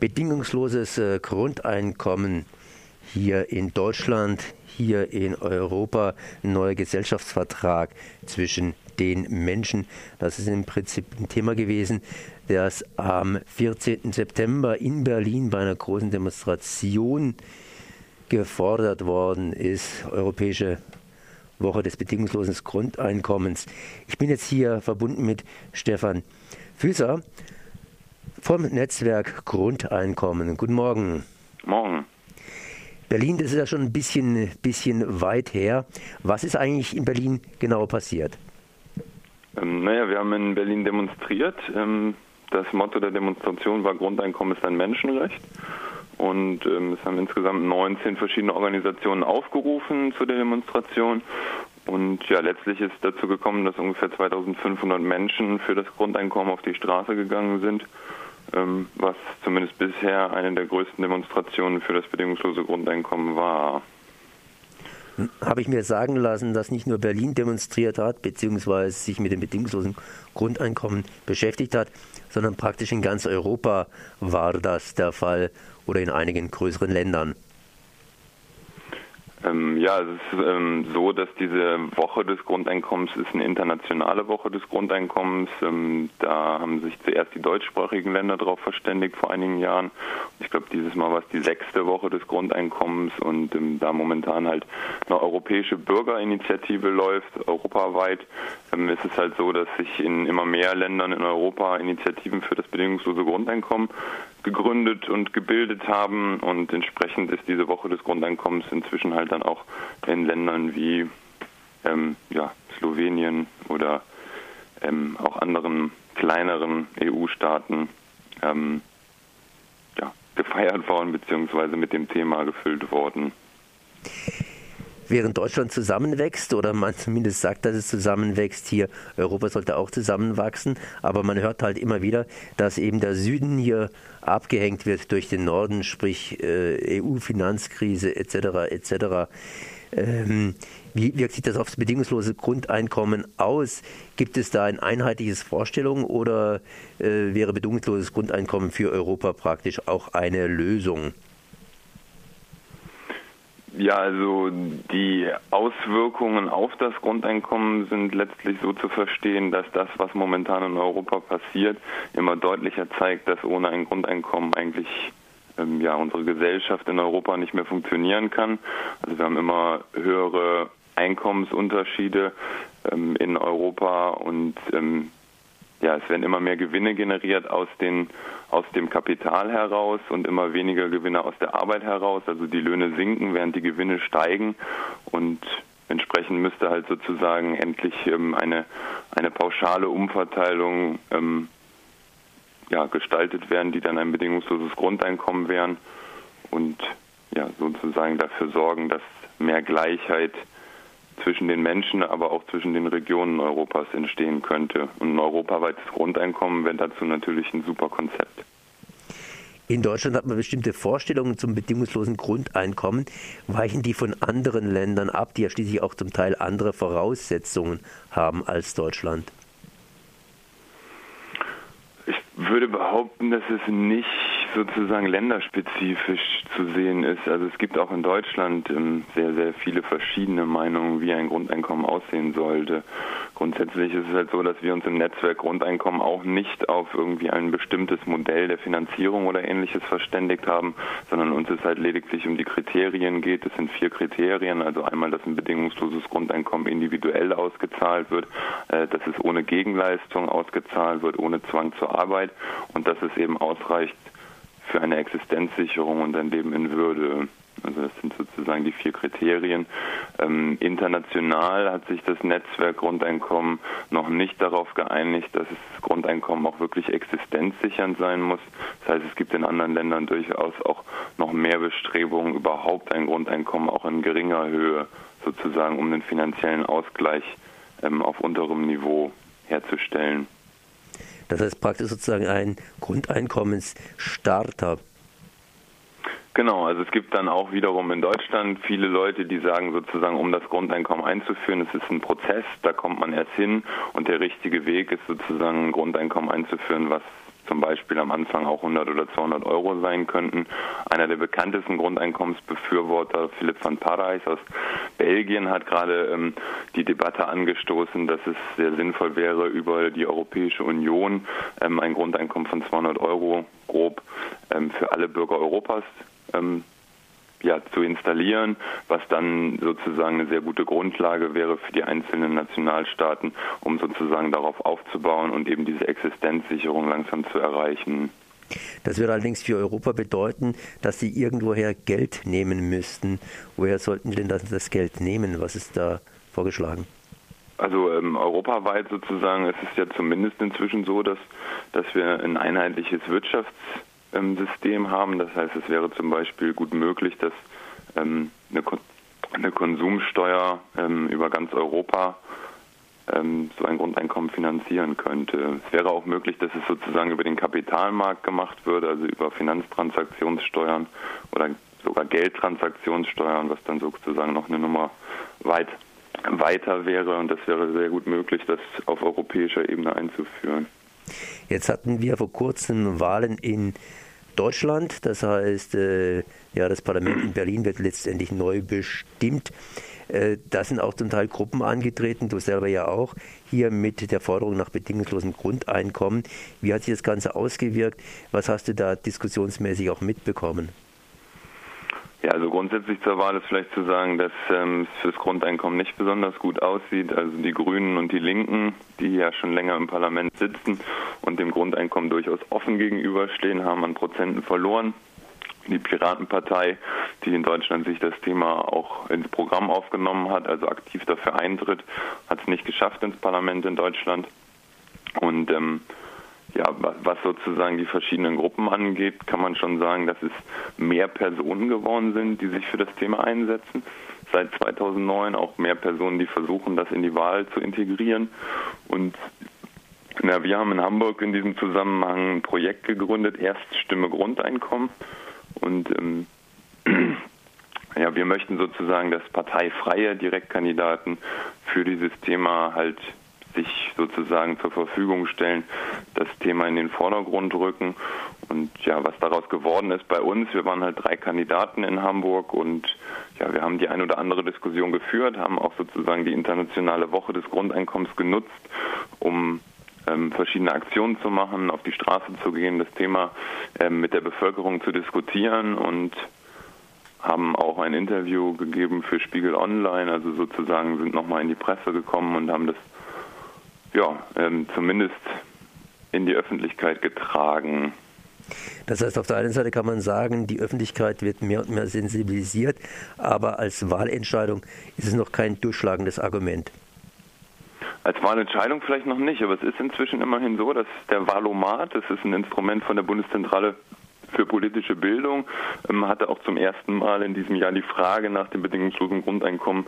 bedingungsloses äh, Grundeinkommen hier in Deutschland, hier in Europa, ein neuer Gesellschaftsvertrag zwischen den Menschen. Das ist im Prinzip ein Thema gewesen, das am 14. September in Berlin bei einer großen Demonstration gefordert worden ist. Europäische Woche des bedingungslosen Grundeinkommens. Ich bin jetzt hier verbunden mit Stefan Füßer vom Netzwerk Grundeinkommen. Guten Morgen. Morgen. Berlin, das ist ja schon ein bisschen, bisschen weit her. Was ist eigentlich in Berlin genau passiert? Ähm, naja, wir haben in Berlin demonstriert. Ähm, das Motto der Demonstration war Grundeinkommen ist ein Menschenrecht. Und ähm, es haben insgesamt 19 verschiedene Organisationen aufgerufen zu der Demonstration. Und ja, letztlich ist dazu gekommen, dass ungefähr 2500 Menschen für das Grundeinkommen auf die Straße gegangen sind, was zumindest bisher eine der größten Demonstrationen für das bedingungslose Grundeinkommen war. Habe ich mir sagen lassen, dass nicht nur Berlin demonstriert hat, beziehungsweise sich mit dem bedingungslosen Grundeinkommen beschäftigt hat, sondern praktisch in ganz Europa war das der Fall oder in einigen größeren Ländern. Ähm, ja, es ist ähm, so, dass diese Woche des Grundeinkommens ist eine internationale Woche des Grundeinkommens. Ähm, da haben sich zuerst die deutschsprachigen Länder darauf verständigt vor einigen Jahren. Ich glaube, dieses Mal war es die sechste Woche des Grundeinkommens und ähm, da momentan halt eine europäische Bürgerinitiative läuft, europaweit, ähm, ist es halt so, dass sich in immer mehr Ländern in Europa Initiativen für das bedingungslose Grundeinkommen gegründet und gebildet haben und entsprechend ist diese Woche des Grundeinkommens inzwischen halt dann auch in Ländern wie ähm, ja, Slowenien oder ähm, auch anderen kleineren EU-Staaten ähm, ja, gefeiert worden bzw. mit dem Thema gefüllt worden während Deutschland zusammenwächst oder man zumindest sagt, dass es zusammenwächst, hier Europa sollte auch zusammenwachsen, aber man hört halt immer wieder, dass eben der Süden hier abgehängt wird durch den Norden, sprich äh, EU-Finanzkrise etc. etc. Ähm, wie wirkt sich das aufs bedingungslose Grundeinkommen aus? Gibt es da ein einheitliches Vorstellung oder äh, wäre bedingungsloses Grundeinkommen für Europa praktisch auch eine Lösung? Ja, also die Auswirkungen auf das Grundeinkommen sind letztlich so zu verstehen, dass das, was momentan in Europa passiert, immer deutlicher zeigt, dass ohne ein Grundeinkommen eigentlich ähm, ja unsere Gesellschaft in Europa nicht mehr funktionieren kann. Also wir haben immer höhere Einkommensunterschiede ähm, in Europa und ähm, ja, es werden immer mehr Gewinne generiert aus, den, aus dem Kapital heraus und immer weniger Gewinne aus der Arbeit heraus. Also die Löhne sinken, während die Gewinne steigen und entsprechend müsste halt sozusagen endlich ähm, eine, eine pauschale Umverteilung ähm, ja, gestaltet werden, die dann ein bedingungsloses Grundeinkommen wären und ja, sozusagen dafür sorgen, dass mehr Gleichheit zwischen den Menschen, aber auch zwischen den Regionen Europas entstehen könnte. Und ein europaweites Grundeinkommen wäre dazu natürlich ein super Konzept. In Deutschland hat man bestimmte Vorstellungen zum bedingungslosen Grundeinkommen. Weichen die von anderen Ländern ab, die ja schließlich auch zum Teil andere Voraussetzungen haben als Deutschland? Ich würde behaupten, dass es nicht sozusagen länderspezifisch zu sehen ist. Also es gibt auch in Deutschland ähm, sehr, sehr viele verschiedene Meinungen, wie ein Grundeinkommen aussehen sollte. Grundsätzlich ist es halt so, dass wir uns im Netzwerk Grundeinkommen auch nicht auf irgendwie ein bestimmtes Modell der Finanzierung oder ähnliches verständigt haben, sondern uns es halt lediglich um die Kriterien geht. Es sind vier Kriterien, also einmal, dass ein bedingungsloses Grundeinkommen individuell ausgezahlt wird, äh, dass es ohne Gegenleistung ausgezahlt wird, ohne Zwang zur Arbeit und dass es eben ausreicht, für eine Existenzsicherung und ein Leben in Würde. Also das sind sozusagen die vier Kriterien. Ähm, international hat sich das Netzwerk Grundeinkommen noch nicht darauf geeinigt, dass das Grundeinkommen auch wirklich existenzsichernd sein muss. Das heißt, es gibt in anderen Ländern durchaus auch noch mehr Bestrebungen, überhaupt ein Grundeinkommen auch in geringer Höhe sozusagen, um den finanziellen Ausgleich ähm, auf unterem Niveau herzustellen. Das heißt praktisch sozusagen ein Grundeinkommensstarter. Genau, also es gibt dann auch wiederum in Deutschland viele Leute, die sagen sozusagen, um das Grundeinkommen einzuführen, es ist ein Prozess, da kommt man erst hin und der richtige Weg ist sozusagen ein Grundeinkommen einzuführen, was zum Beispiel am Anfang auch 100 oder 200 Euro sein könnten. Einer der bekanntesten Grundeinkommensbefürworter, Philipp van Parijs aus Belgien, hat gerade ähm, die Debatte angestoßen, dass es sehr sinnvoll wäre, über die Europäische Union ähm, ein Grundeinkommen von 200 Euro grob ähm, für alle Bürger Europas ähm, ja, zu installieren, was dann sozusagen eine sehr gute Grundlage wäre für die einzelnen Nationalstaaten, um sozusagen darauf aufzubauen und eben diese Existenzsicherung langsam zu erreichen. Das würde allerdings für Europa bedeuten, dass sie irgendwoher Geld nehmen müssten. Woher sollten sie denn das Geld nehmen? Was ist da vorgeschlagen? Also ähm, europaweit sozusagen ist es ja zumindest inzwischen so, dass, dass wir ein einheitliches Wirtschafts ähm, System haben. Das heißt, es wäre zum Beispiel gut möglich, dass ähm, eine, eine, Konsumsteuer ähm, über ganz Europa ähm, so ein Grundeinkommen finanzieren könnte. Es wäre auch möglich, dass es sozusagen über den Kapitalmarkt gemacht würde, also über Finanztransaktionssteuern oder sogar Geldtransaktionssteuern, was dann sozusagen noch eine Nummer weit weiter wäre und das wäre sehr gut möglich, das auf europäischer Ebene einzuführen. Jetzt hatten wir vor kurzem Wahlen in Deutschland, das heißt, äh, ja, das Parlament in Berlin wird letztendlich neu bestimmt. Äh, da sind auch zum Teil Gruppen angetreten, du selber ja auch, hier mit der Forderung nach bedingungslosem Grundeinkommen. Wie hat sich das Ganze ausgewirkt? Was hast du da diskussionsmäßig auch mitbekommen? Ja, also grundsätzlich zur Wahl ist vielleicht zu sagen, dass ähm, es fürs Grundeinkommen nicht besonders gut aussieht. Also die Grünen und die Linken, die ja schon länger im Parlament sitzen und dem Grundeinkommen durchaus offen gegenüberstehen, haben an Prozenten verloren. Die Piratenpartei, die in Deutschland sich das Thema auch ins Programm aufgenommen hat, also aktiv dafür eintritt, hat es nicht geschafft ins Parlament in Deutschland. Und ähm, ja, was sozusagen die verschiedenen Gruppen angeht, kann man schon sagen, dass es mehr Personen geworden sind, die sich für das Thema einsetzen. Seit 2009 auch mehr Personen, die versuchen, das in die Wahl zu integrieren. Und na, wir haben in Hamburg in diesem Zusammenhang ein Projekt gegründet, Erststimme Grundeinkommen. Und ähm, ja, wir möchten sozusagen, dass parteifreie Direktkandidaten für dieses Thema halt sich sozusagen zur Verfügung stellen, das Thema in den Vordergrund rücken. Und ja, was daraus geworden ist bei uns, wir waren halt drei Kandidaten in Hamburg und ja, wir haben die ein oder andere Diskussion geführt, haben auch sozusagen die internationale Woche des Grundeinkommens genutzt, um ähm, verschiedene Aktionen zu machen, auf die Straße zu gehen, das Thema ähm, mit der Bevölkerung zu diskutieren und haben auch ein Interview gegeben für Spiegel Online, also sozusagen sind nochmal in die Presse gekommen und haben das ja, ähm, zumindest in die Öffentlichkeit getragen. Das heißt, auf der einen Seite kann man sagen, die Öffentlichkeit wird mehr und mehr sensibilisiert, aber als Wahlentscheidung ist es noch kein durchschlagendes Argument. Als Wahlentscheidung vielleicht noch nicht, aber es ist inzwischen immerhin so, dass der Wahlomat, das ist ein Instrument von der Bundeszentrale für politische Bildung, ähm, hatte auch zum ersten Mal in diesem Jahr die Frage nach dem bedingungslosen Grundeinkommen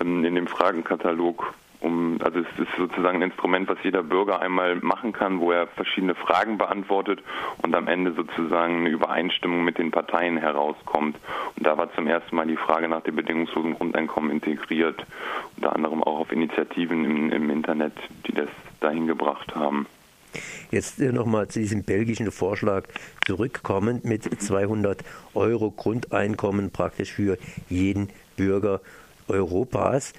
ähm, in dem Fragenkatalog um, also es ist sozusagen ein Instrument, was jeder Bürger einmal machen kann, wo er verschiedene Fragen beantwortet und am Ende sozusagen eine Übereinstimmung mit den Parteien herauskommt. Und da war zum ersten Mal die Frage nach dem bedingungslosen Grundeinkommen integriert, unter anderem auch auf Initiativen im, im Internet, die das dahin gebracht haben. Jetzt äh, nochmal zu diesem belgischen Vorschlag zurückkommend mit 200 Euro Grundeinkommen praktisch für jeden Bürger Europas.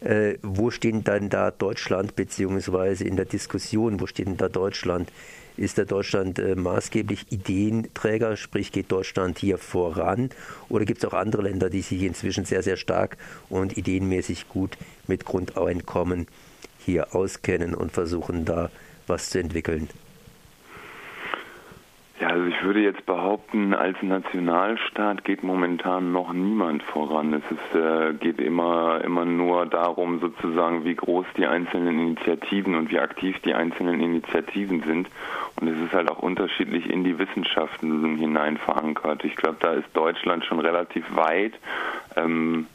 Äh, wo steht dann da Deutschland, beziehungsweise in der Diskussion, wo steht denn da Deutschland? Ist da Deutschland äh, maßgeblich Ideenträger, sprich geht Deutschland hier voran? Oder gibt es auch andere Länder, die sich inzwischen sehr, sehr stark und ideenmäßig gut mit Grundeinkommen hier auskennen und versuchen da was zu entwickeln? Ja, also ich würde jetzt behaupten, als Nationalstaat geht momentan noch niemand voran. Es ist, äh, geht immer, immer nur darum, sozusagen, wie groß die einzelnen Initiativen und wie aktiv die einzelnen Initiativen sind. Und es ist halt auch unterschiedlich in die Wissenschaften hinein verankert. Ich glaube, da ist Deutschland schon relativ weit. Ähm,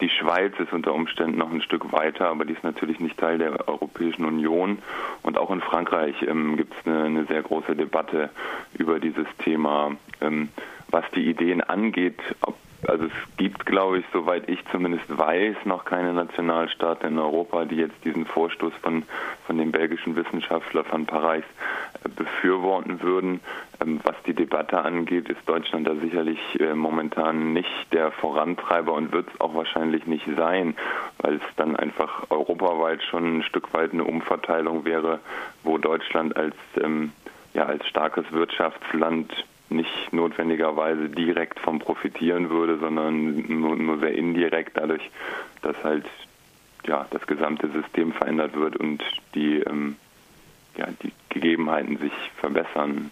die Schweiz ist unter Umständen noch ein Stück weiter, aber die ist natürlich nicht Teil der Europäischen Union. Und auch in Frankreich ähm, gibt es eine, eine, sehr große Debatte über dieses Thema, ähm, was die Ideen angeht. Ob, also es gibt, glaube ich, soweit ich zumindest weiß, noch keine Nationalstaaten in Europa, die jetzt diesen Vorstoß von, von dem belgischen Wissenschaftler von Paris befürworten würden. Ähm, was die Debatte angeht, ist Deutschland da sicherlich äh, momentan nicht der Vorantreiber und wird es auch wahrscheinlich nicht sein, weil es dann einfach europaweit schon ein Stück weit eine Umverteilung wäre, wo Deutschland als, ähm, ja, als starkes Wirtschaftsland nicht notwendigerweise direkt vom profitieren würde, sondern nur, nur sehr indirekt dadurch, dass halt ja, das gesamte System verändert wird und die, ähm, ja, die Gegebenheiten sich verbessern.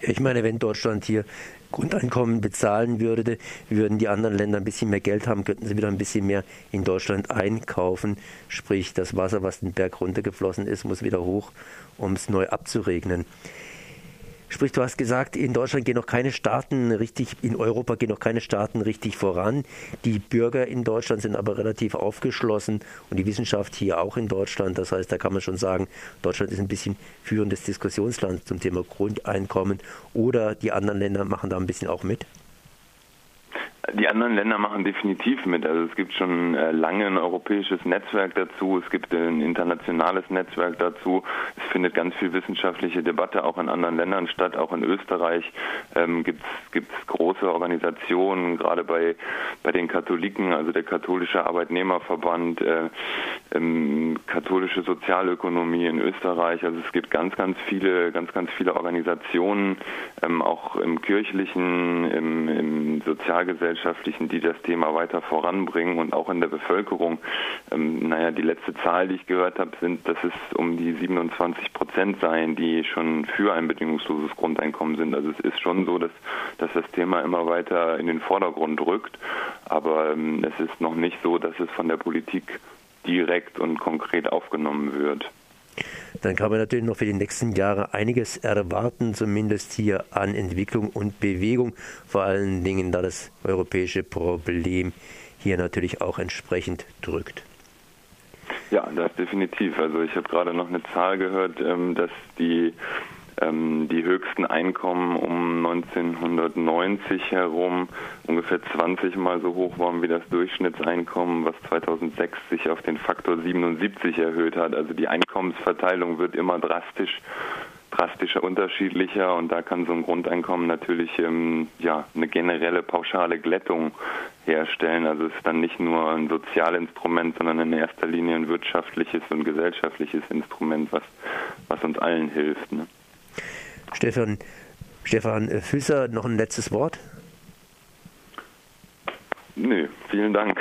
Ich meine, wenn Deutschland hier Grundeinkommen bezahlen würde, würden die anderen Länder ein bisschen mehr Geld haben, könnten sie wieder ein bisschen mehr in Deutschland einkaufen. Sprich, das Wasser, was den Berg runtergeflossen ist, muss wieder hoch, um es neu abzuregnen. Sprich, du hast gesagt, in Deutschland gehen noch keine Staaten richtig, in Europa gehen noch keine Staaten richtig voran. Die Bürger in Deutschland sind aber relativ aufgeschlossen und die Wissenschaft hier auch in Deutschland. Das heißt, da kann man schon sagen, Deutschland ist ein bisschen führendes Diskussionsland zum Thema Grundeinkommen oder die anderen Länder machen da ein bisschen auch mit. Die anderen Länder machen definitiv mit. Also es gibt schon äh, lange ein europäisches Netzwerk dazu, es gibt ein internationales Netzwerk dazu. Es findet ganz viel wissenschaftliche Debatte auch in anderen Ländern statt. Auch in Österreich ähm, gibt es große Organisationen, gerade bei, bei den Katholiken, also der katholische Arbeitnehmerverband, äh, ähm, katholische Sozialökonomie in Österreich. Also es gibt ganz, ganz viele, ganz, ganz viele Organisationen, ähm, auch im kirchlichen, im, im Sozialgesellschaftlichen Gesellschaftlichen, die das Thema weiter voranbringen und auch in der Bevölkerung. Ähm, naja, die letzte Zahl, die ich gehört habe, sind, dass es um die 27 Prozent seien, die schon für ein bedingungsloses Grundeinkommen sind. Also es ist schon so, dass, dass das Thema immer weiter in den Vordergrund rückt. Aber ähm, es ist noch nicht so, dass es von der Politik direkt und konkret aufgenommen wird dann kann man natürlich noch für die nächsten Jahre einiges erwarten, zumindest hier an Entwicklung und Bewegung, vor allen Dingen, da das europäische Problem hier natürlich auch entsprechend drückt. Ja, das definitiv. Also ich habe gerade noch eine Zahl gehört, ähm, dass die die höchsten Einkommen um 1990 herum ungefähr 20 mal so hoch waren wie das Durchschnittseinkommen, was 2006 sich auf den Faktor 77 erhöht hat. Also die Einkommensverteilung wird immer drastisch drastischer unterschiedlicher und da kann so ein Grundeinkommen natürlich ähm, ja eine generelle pauschale Glättung herstellen. Also es ist dann nicht nur ein Sozialinstrument, sondern in erster Linie ein wirtschaftliches und gesellschaftliches Instrument, was was uns allen hilft. Ne? Stefan, Stefan Füsser, noch ein letztes Wort? Nö, vielen Dank.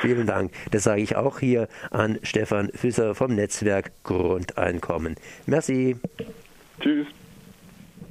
Vielen Dank. Das sage ich auch hier an Stefan Füsser vom Netzwerk Grundeinkommen. Merci. Tschüss.